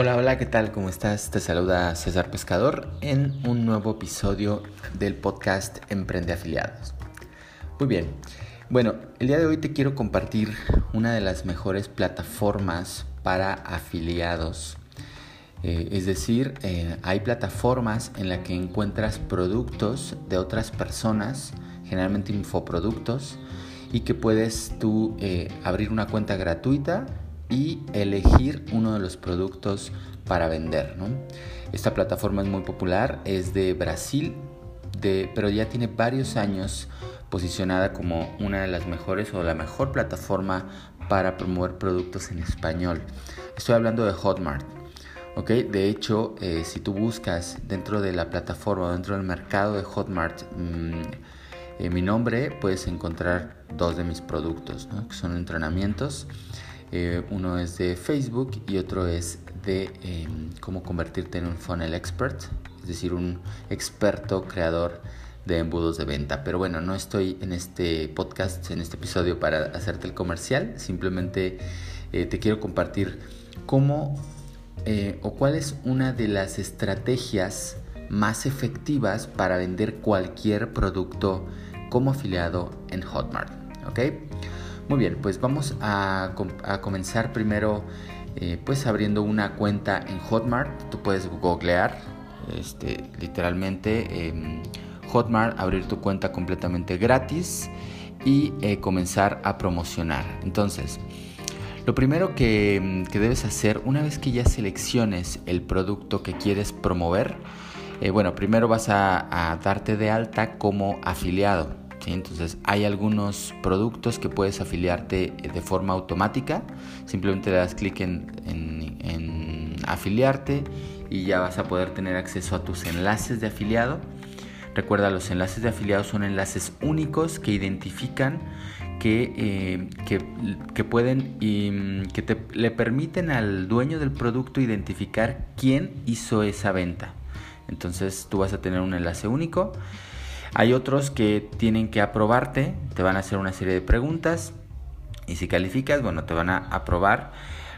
Hola, hola, ¿qué tal? ¿Cómo estás? Te saluda César Pescador en un nuevo episodio del podcast Emprende Afiliados. Muy bien, bueno, el día de hoy te quiero compartir una de las mejores plataformas para afiliados. Eh, es decir, eh, hay plataformas en las que encuentras productos de otras personas, generalmente infoproductos, y que puedes tú eh, abrir una cuenta gratuita y elegir uno de los productos para vender. Esta plataforma es muy popular, es de Brasil, de, pero ya tiene varios años posicionada como una de las mejores o la mejor plataforma para promover productos en español. Estoy hablando de Hotmart. De hecho, eh, si tú buscas dentro de la plataforma, dentro del mercado de Hotmart, mm, eh, mi nombre, puedes encontrar dos de mis productos, que son entrenamientos eh, uno es de Facebook y otro es de em, cómo convertirte en un funnel expert, es decir, un experto creador de embudos de venta. Pero bueno, no estoy en este podcast, en este episodio para hacerte el comercial, simplemente eh, te quiero compartir cómo eh, o cuál es una de las estrategias más efectivas para vender cualquier producto como afiliado en Hotmart. ¿ok? Muy bien, pues vamos a, comenzar primero eh, pues abriendo una cuenta en Hotmart. Tú puedes googlear este, literalmente em, Hotmart, abrir tu cuenta completamente gratis y eh, comenzar a promocionar. Entonces, lo primero que, debes hacer una vez que ya selecciones el producto que quieres promover, eh, bueno, primero vas a darte de alta como afiliado. Entonces hay algunos productos que puedes afiliarte de forma automática. Simplemente le das clic en, afiliarte y ya vas a poder tener acceso a tus enlaces de afiliado. Recuerda, los enlaces de afiliado son enlaces únicos que identifican que, eh, pueden y que te, le permiten al dueño del producto identificar quién hizo esa venta. Entonces tú vas a tener un enlace único hay otros que tienen que aprobarte, te van a hacer una serie de preguntas y si calificas, bueno, te van a aprobar.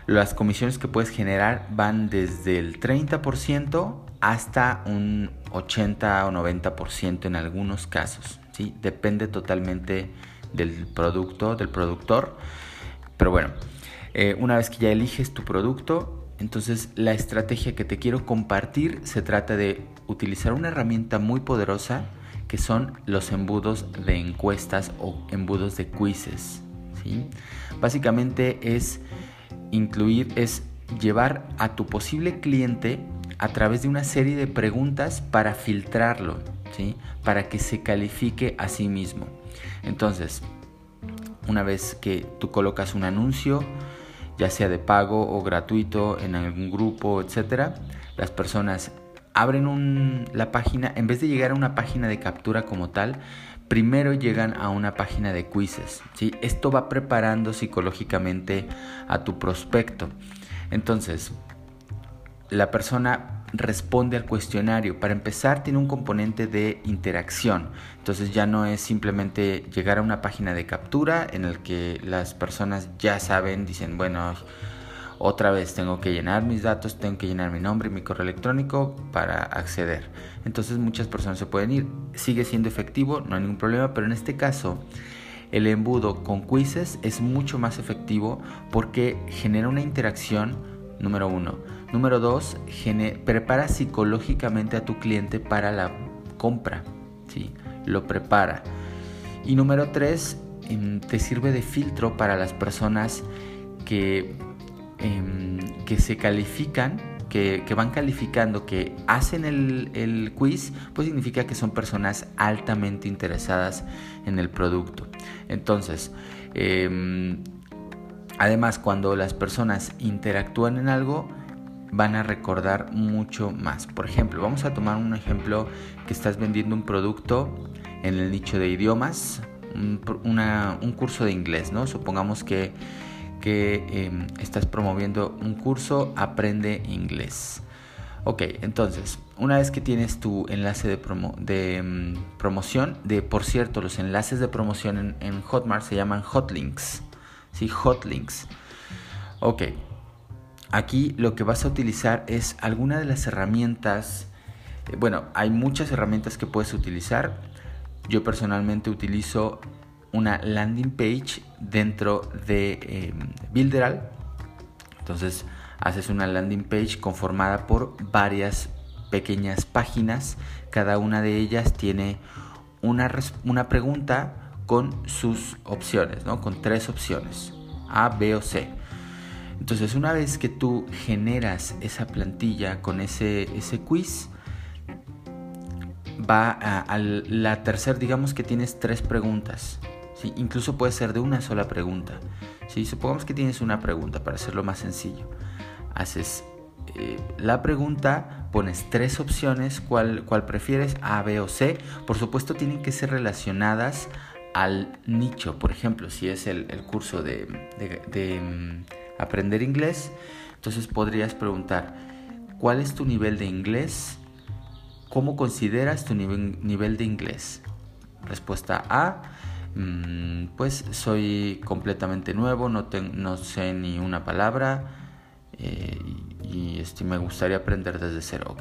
Las comisiones que puedes generar van desde el 30% hasta un 80 o 90% en algunos casos. ¿sí? Depende totalmente del producto, del productor. Pero bueno, eh, una vez que ya eliges tu producto, entonces la estrategia que te quiero compartir se trata de utilizar una herramienta muy poderosa que son los embudos de encuestas o embudos de quizzes. ¿sí? Básicamente es incluir, es llevar a tu posible cliente a través de una serie de preguntas para filtrarlo, ¿sí? para que se califique a sí mismo. Entonces, una vez que tú colocas un anuncio, ya sea de pago o gratuito en algún grupo, etc., las personas abren la página, en vez de llegar a una página de captura como tal, primero llegan a una página de quizzes. ¿sí? Esto va preparando psicológicamente a tu prospecto. Entonces, la persona responde al cuestionario. Para empezar, tiene un componente de interacción. Entonces ya no es simplemente llegar a una página de captura en el que las personas ya saben, dicen, bueno, otra vez tengo que llenar mis datos, tengo que llenar mi nombre y mi correo electrónico para acceder. Entonces muchas personas se pueden ir. Sigue siendo efectivo, no hay ningún problema, pero en este caso el embudo con quizzes es mucho más efectivo porque genera una interacción, número uno. Número dos, prepara psicológicamente a tu cliente para la compra. ¿sí? Lo prepara. Y número tres, em, te sirve de filtro para las personas que Em, que se califican, que, van calificando, que hacen el, quiz, pues significa que son personas altamente interesadas en el producto. Entonces, em, además, cuando las personas interactúan en algo, van a recordar mucho más. Por ejemplo, vamos a tomar un ejemplo que estás vendiendo un producto en el nicho de idiomas, un, un curso de inglés, ¿no? Supongamos que que em, estás promoviendo un curso Aprende Inglés. Ok, entonces, una vez que tienes tu enlace de, de em, promoción, de por cierto, los enlaces de promoción en, Hotmart se llaman hotlinks. ¿sí? Hotlinks. Ok, aquí lo que vas a utilizar es alguna de las herramientas. eh, Bueno, hay muchas herramientas que puedes utilizar. Yo personalmente utilizo una landing page dentro de eh, Builderal. Entonces haces una landing page conformada por varias pequeñas páginas. Cada una de ellas tiene una, una pregunta con sus opciones, ¿no? Con tres opciones, A, B o C. Entonces una vez que tú generas esa plantilla con ese, ese quiz, va a la tercera, digamos que tienes tres preguntas. Incluso puede ser de una sola pregunta. ¿sí? Supongamos que tienes una pregunta para hacerlo más sencillo. Haces eh, la pregunta, pones tres opciones, ¿cuál, prefieres? A, B o C. Por supuesto tienen que ser relacionadas al nicho. Por ejemplo, si es el, curso de, mm, aprender inglés, entonces podrías preguntar, ¿cuál es tu nivel de inglés? ¿Cómo consideras tu nivel, de inglés? Respuesta A, pues soy completamente nuevo, no, sé ni una palabra eh, y, este, me gustaría aprender desde cero.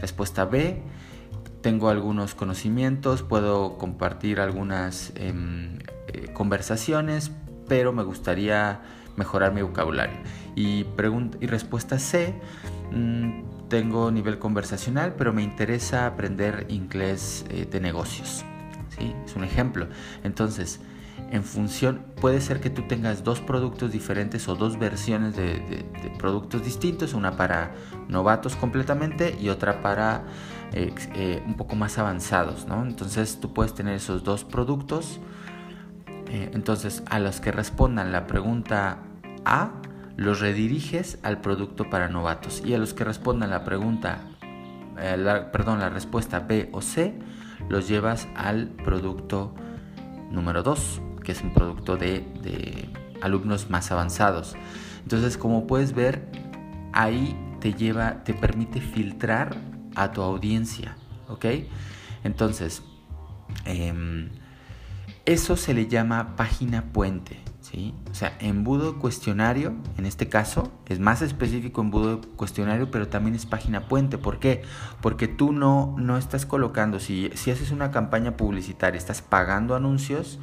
Respuesta B, tengo algunos conocimientos, puedo compartir algunas em, eh, conversaciones, pero me gustaría mejorar mi vocabulario. Y respuesta C, mm, tengo nivel conversacional, pero me interesa aprender inglés eh, de negocios. Es un ejemplo. Entonces, en función, puede ser que tú tengas dos productos diferentes o dos versiones de, productos distintos, una para novatos completamente y otra para eh, un poco más avanzados, ¿no? Entonces tú puedes tener esos dos productos. eh, entonces a los que respondan la pregunta A, los rediriges al producto para novatos y a los que respondan la pregunta, eh, la- perdón, la respuesta B o C, los llevas al producto número 2, que es un producto de, de alumnos más avanzados. Entonces, como puedes ver, ahí te lleva, te permite filtrar a tu audiencia, ¿ok? Entonces, em, eso se le llama página puente, O sea, embudo cuestionario, en este caso, es más específico embudo cuestionario, pero también es página puente. ¿Por qué? Porque tú no, no estás colocando, si, si haces una campaña publicitaria, estás pagando anuncios,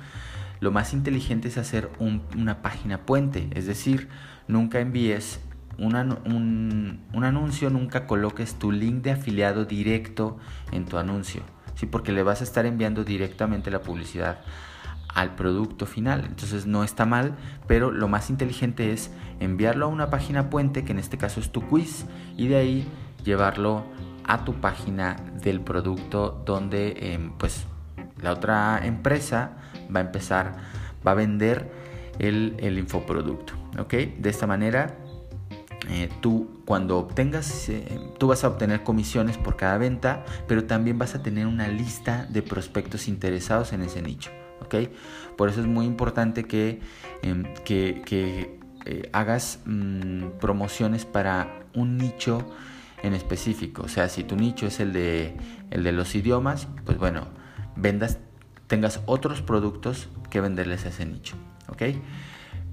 lo más inteligente es hacer un- una página puente, es decir, nunca envíes un- un anuncio, nunca coloques tu link de afiliado directo en tu anuncio, ¿sí? porque le vas a estar enviando directamente la publicidad al producto final. Entonces no está mal, pero lo más inteligente es enviarlo a una página puente, que en este caso es tu quiz, y de ahí llevarlo a tu página del producto donde em, pues la otra empresa va a empezar, va a vender el, el infoproducto. ¿ok? De esta manera, eh, tú cuando obtengas, tú vas a obtener comisiones por cada venta, pero también vas a tener una lista de prospectos interesados en ese nicho. Por eso es muy importante que, em, que, eh, hagas mm, promociones para un nicho en específico. O sea, si tu nicho es el de, el de los idiomas, pues bueno, vendas, tengas otros productos que venderles a ese nicho. ¿Ok?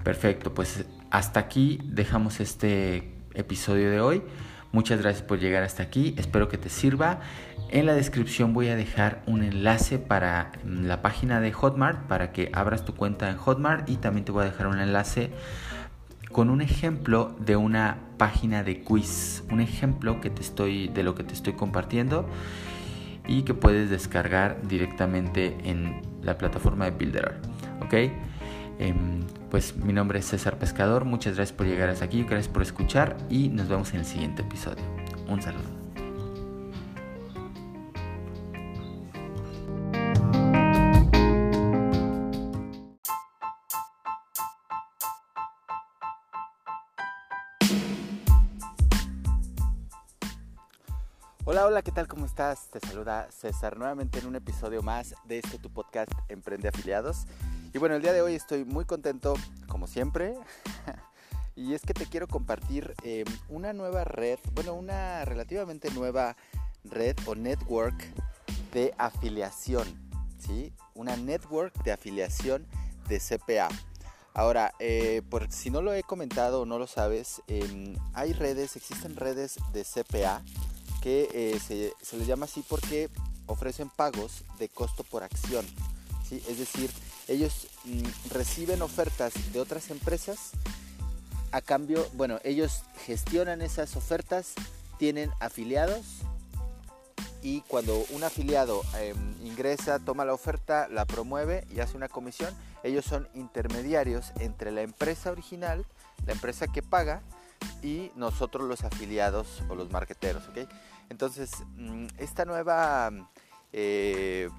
Perfecto, pues hasta aquí dejamos este episodio de hoy. Muchas gracias por llegar hasta aquí, espero que te sirva. En la descripción voy a dejar un enlace para la página de Hotmart para que abras tu cuenta en Hotmart y también te voy a dejar un enlace con un ejemplo de una página de quiz, un ejemplo que te estoy de lo que te estoy compartiendo y que puedes descargar directamente en la plataforma de Builder. ¿Ok? Em, pues mi nombre es César Pescador, muchas gracias por llegar hasta aquí, gracias por escuchar y nos vemos en el siguiente episodio. Un saludo. Hola, hola, ¿qué tal? ¿Cómo estás? Te saluda César nuevamente en un episodio más de este tu podcast Emprende Afiliados. Y bueno, el día de hoy estoy muy contento, como siempre. y es que te quiero compartir eh, una nueva red, bueno, una relativamente nueva red o network de afiliación, ¿sí? Una network de afiliación de CPA. Ahora, eh, por si no lo he comentado o no lo sabes, em, hay redes, existen redes de CPA que eh, se, se, les llama así porque ofrecen pagos de costo por acción. ¿sí? Es decir, ellos mm, reciben ofertas de otras empresas a cambio, bueno, ellos gestionan esas ofertas, tienen afiliados y cuando un afiliado em, ingresa, toma la oferta, la promueve y hace una comisión, ellos son intermediarios entre la empresa original, la empresa que paga y nosotros los afiliados o los marqueteros, ¿ok? Entonces, mm, esta nueva eh,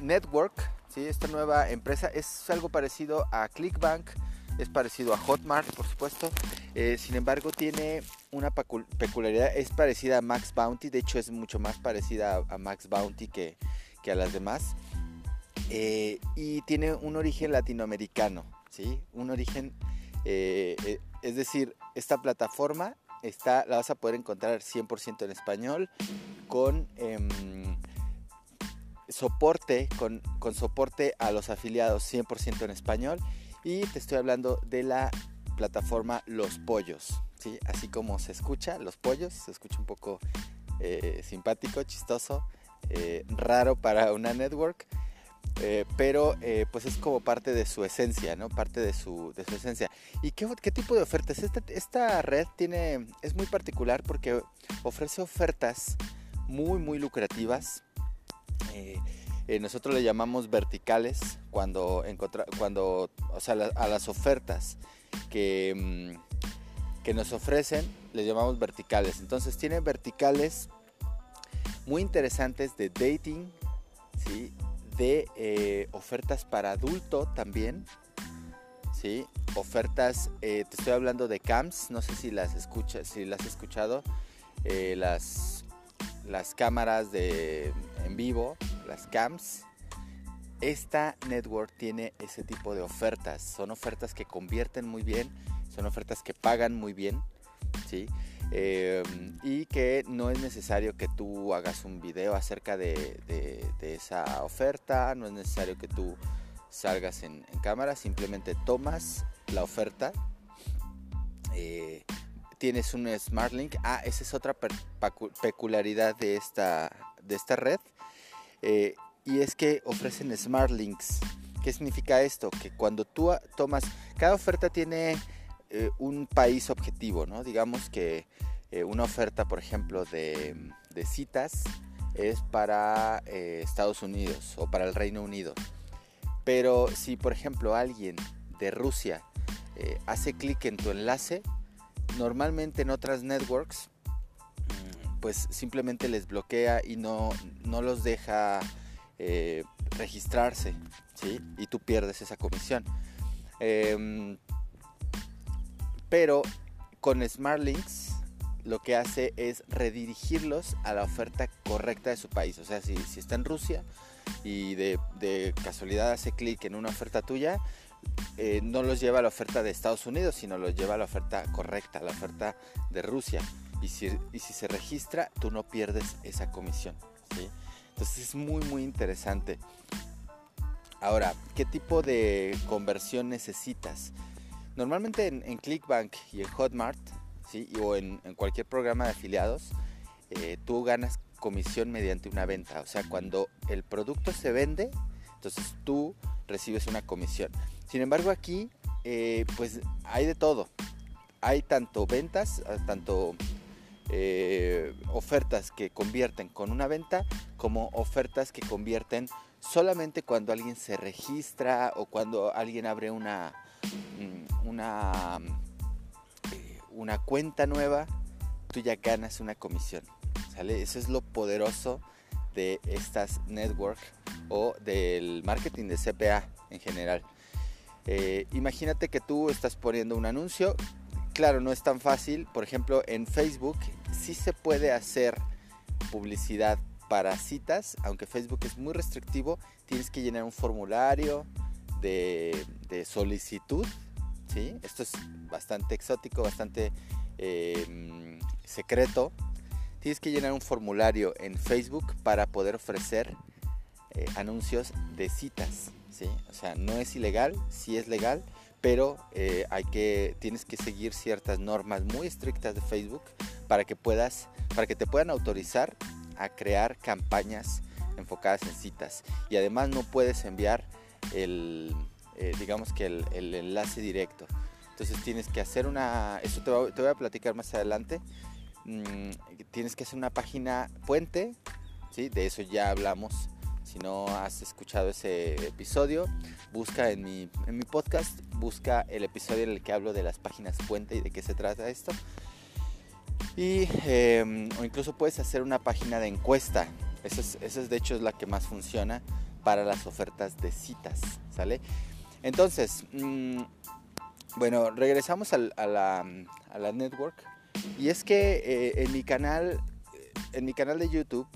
network, ¿sí? esta nueva empresa es algo parecido a Clickbank, es parecido a Hotmart, por supuesto. Eh, sin embargo, tiene una peculiaridad, es parecida a Max Bounty, de hecho es mucho más parecida a, Max Bounty que, a las demás. Eh, y tiene un origen latinoamericano, ¿sí? Un origen, eh, es decir, esta plataforma está, la vas a poder encontrar 100% en español, con em, soporte, con, con soporte a los afiliados 100% en español y te estoy hablando de la plataforma Los Pollos, ¿sí? Así como se escucha, Los Pollos, se escucha un poco eh, simpático, chistoso, eh, raro para una network, eh, pero pues es como parte de su esencia, ¿no? Parte de su, de su esencia. ¿Y qué, qué tipo de ofertas? Esta, esta, red tiene, es muy particular porque ofrece ofertas muy, muy lucrativas. Eh, nosotros le llamamos verticales cuando, cuando o sea, a las ofertas que, mm, que nos ofrecen, le llamamos verticales. Entonces tienen verticales muy interesantes de dating, ¿sí? de eh, ofertas para adulto también, ¿sí? ofertas, eh, te estoy hablando de camps, no sé si las escuchas, si las has escuchado, las, las cámaras de, en vivo, las cams, esta network tiene ese tipo de ofertas. Son ofertas que convierten muy bien, son ofertas que pagan muy bien, ¿sí? Em, y que no es necesario que tú hagas un video acerca de, esa oferta, no es necesario que tú salgas en, cámara, simplemente tomas la oferta. Eh, tienes un Smart Link. Ah, esa es otra peculiaridad de esta, de esta red eh, y es que ofrecen Smart Links. ¿Qué significa esto? Que cuando tú tomas, cada oferta tiene eh, un país objetivo, ¿no? Digamos que eh, una oferta, por ejemplo, de, citas es para Estados Unidos o para el Reino Unido. Pero si, por ejemplo, alguien de Rusia hace clic en tu enlace, normalmente en otras networks pues simplemente les bloquea y no, no los deja eh, registrarse, ¿sí? Y tú pierdes esa comisión. Em, pero con SmartLinks lo que hace es redirigirlos a la oferta correcta de su país. O sea, si, si está en Rusia y de, casualidad hace clic en una oferta tuya, eh, no los lleva a la oferta de Estados Unidos, sino los lleva a la oferta correcta, la oferta de Rusia y si, se registra, tú no pierdes esa comisión. Entonces es muy, muy interesante. Ahora, ¿qué tipo de conversión necesitas? Normalmente en, Clickbank y en Hotmart, ¿sí? o en, cualquier programa de afiliados, eh, tú ganas comisión mediante una venta. O sea, cuando el producto se vende, entonces tú recibes una comisión. Sin embargo, aquí, eh, pues hay de todo. Hay tanto ventas, tanto eh, ofertas que convierten con una venta como ofertas que convierten solamente cuando alguien se registra o cuando alguien abre una, mm, una, eh, una cuenta nueva, tú ya ganas una comisión. Eso es lo poderoso de estas network o del marketing de CPA en general. Eh, imagínate que tú estás poniendo un anuncio claro, no es tan fácil. Por ejemplo, en Facebook sí se puede hacer publicidad para citas, aunque Facebook es muy restrictivo, tienes que llenar un formulario de, solicitud. ¿sí? Esto es bastante exótico, bastante em, secreto. Tienes que llenar un formulario en Facebook para poder ofrecer eh, anuncios de citas. ¿sí? O sea, no es ilegal, sí es legal, pero eh, hay que, tienes que seguir ciertas normas muy estrictas de Facebook para que puedas, para que te puedan autorizar a crear campañas enfocadas en citas. Y además no puedes enviar el, eh, digamos que el, enlace directo. Entonces tienes que hacer una, eso te, voy a platicar más adelante. Mm, tienes que hacer una página puente, ¿sí? de eso ya hablamos. Si no has escuchado ese episodio, busca en mi, en mi podcast, busca el episodio en el que hablo de las páginas puente y de qué se trata esto. Y, em, o incluso puedes hacer una página de encuesta. Esa es, de hecho es la que más funciona para las ofertas de citas, ¿sale? Entonces, mm, bueno, regresamos a, la, a, la, network. Y es que eh, en mi canal, en mi canal de YouTube,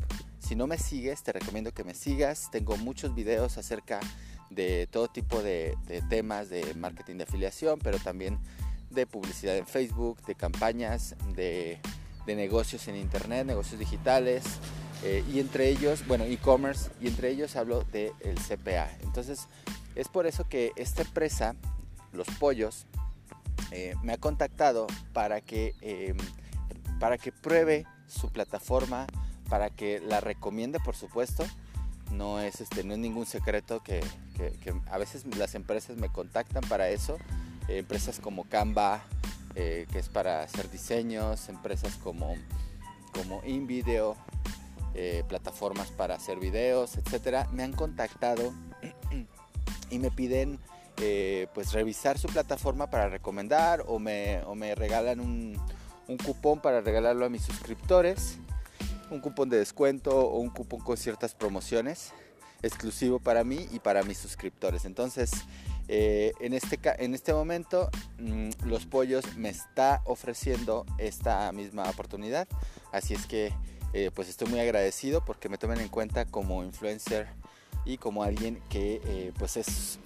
si no me sigues, te recomiendo que me sigas. Tengo muchos videos acerca de todo tipo de, temas de marketing de afiliación, pero también de publicidad en Facebook, de campañas, de, negocios en Internet, negocios digitales. Eh, y entre ellos, bueno, e-commerce, y entre ellos hablo del CPA. Entonces, es por eso que esta empresa, Los Pollos, eh, me ha contactado para que, em, para que pruebe su plataforma, para que la recomiende, por supuesto. No es, este, no es ningún secreto que, a veces las empresas me contactan para eso. empresas como Canva, eh, que es para hacer diseños, empresas como, como InVideo, eh, plataformas para hacer videos, etcétera, me han contactado y me piden eh, pues revisar su plataforma para recomendar o me, me regalan un, cupón para regalarlo a mis suscriptores, un cupón de descuento o un cupón con ciertas promociones exclusivo para mí y para mis suscriptores. Entonces, eh, en, este, en este momento, mm, Los Pollos me está ofreciendo esta misma oportunidad. Así es que, eh, pues estoy muy agradecido porque me tomen en cuenta como influencer y como alguien que eh, pues es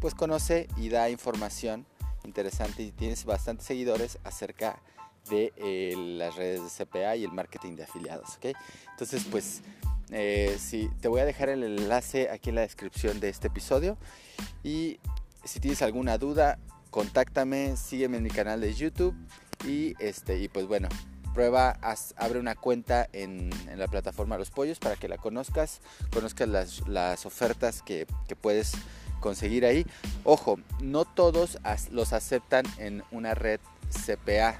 pues conoce y da información interesante y tienes bastantes seguidores acerca de eh, las redes de CPA y el marketing de afiliados, ¿ok? Entonces, pues, eh, sí, te voy a dejar el enlace aquí en la descripción de este episodio y si tienes alguna duda, contáctame, sígueme en mi canal de YouTube y, este, y pues bueno, prueba, abre una cuenta en, la plataforma Los Pollos para que la conozcas, conozcas las, ofertas que, puedes conseguir ahí. Ojo, no todos los aceptan en una red CPA.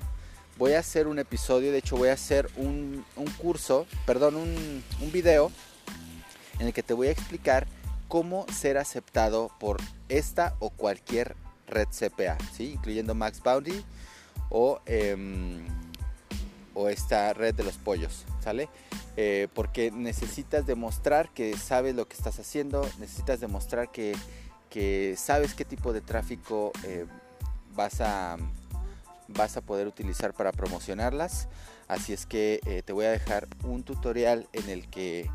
Voy a hacer un episodio, de hecho voy a hacer un, curso, perdón, un, un video en el que te voy a explicar cómo ser aceptado por esta o cualquier red CPA, ¿sí? incluyendo Max Bounty o... Em, o esta red de los pollos, ¿sale? Eh, porque necesitas demostrar que sabes lo que estás haciendo, necesitas demostrar que, sabes qué tipo de tráfico eh, vas, a, vas a poder utilizar para promocionarlas. Así es que eh, te voy a dejar un tutorial en el que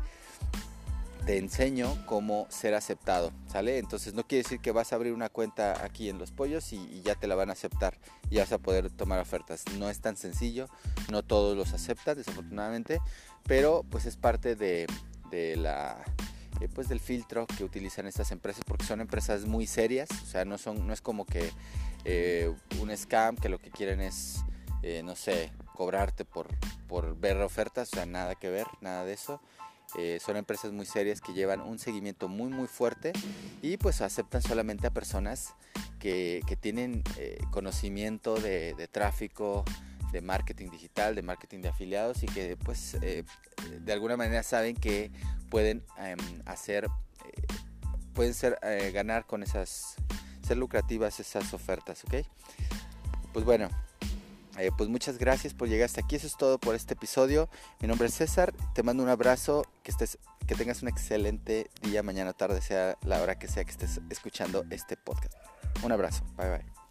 te enseño cómo ser aceptado, ¿sale? Entonces no quiere decir que vas a abrir una cuenta aquí en Los Pollos y, ya te la van a aceptar y vas a poder tomar ofertas. No es tan sencillo, no todos los aceptan desafortunadamente, pero pues es parte de, la eh, pues del filtro que utilizan estas empresas porque son empresas muy serias, o sea, no, son, no es como que eh, un scam que lo que quieren es, eh, no sé, cobrarte por, por ver ofertas, o sea, nada que ver, nada de eso. Eh, son empresas muy serias que llevan un seguimiento muy muy fuerte y pues aceptan solamente a personas que, tienen eh, conocimiento de, tráfico, de marketing digital, de marketing de afiliados y que pues de alguna manera saben que pueden em, hacer, pueden ser ganar con esas, lucrativas esas ofertas, ¿ok? Pues bueno, eh, pues muchas gracias por llegar hasta aquí. Eso es todo por este episodio. Mi nombre es César. Te mando un abrazo. Que, estés, que tengas un excelente día, mañana, tarde, sea la hora que sea que estés escuchando este podcast. Un abrazo. Bye bye.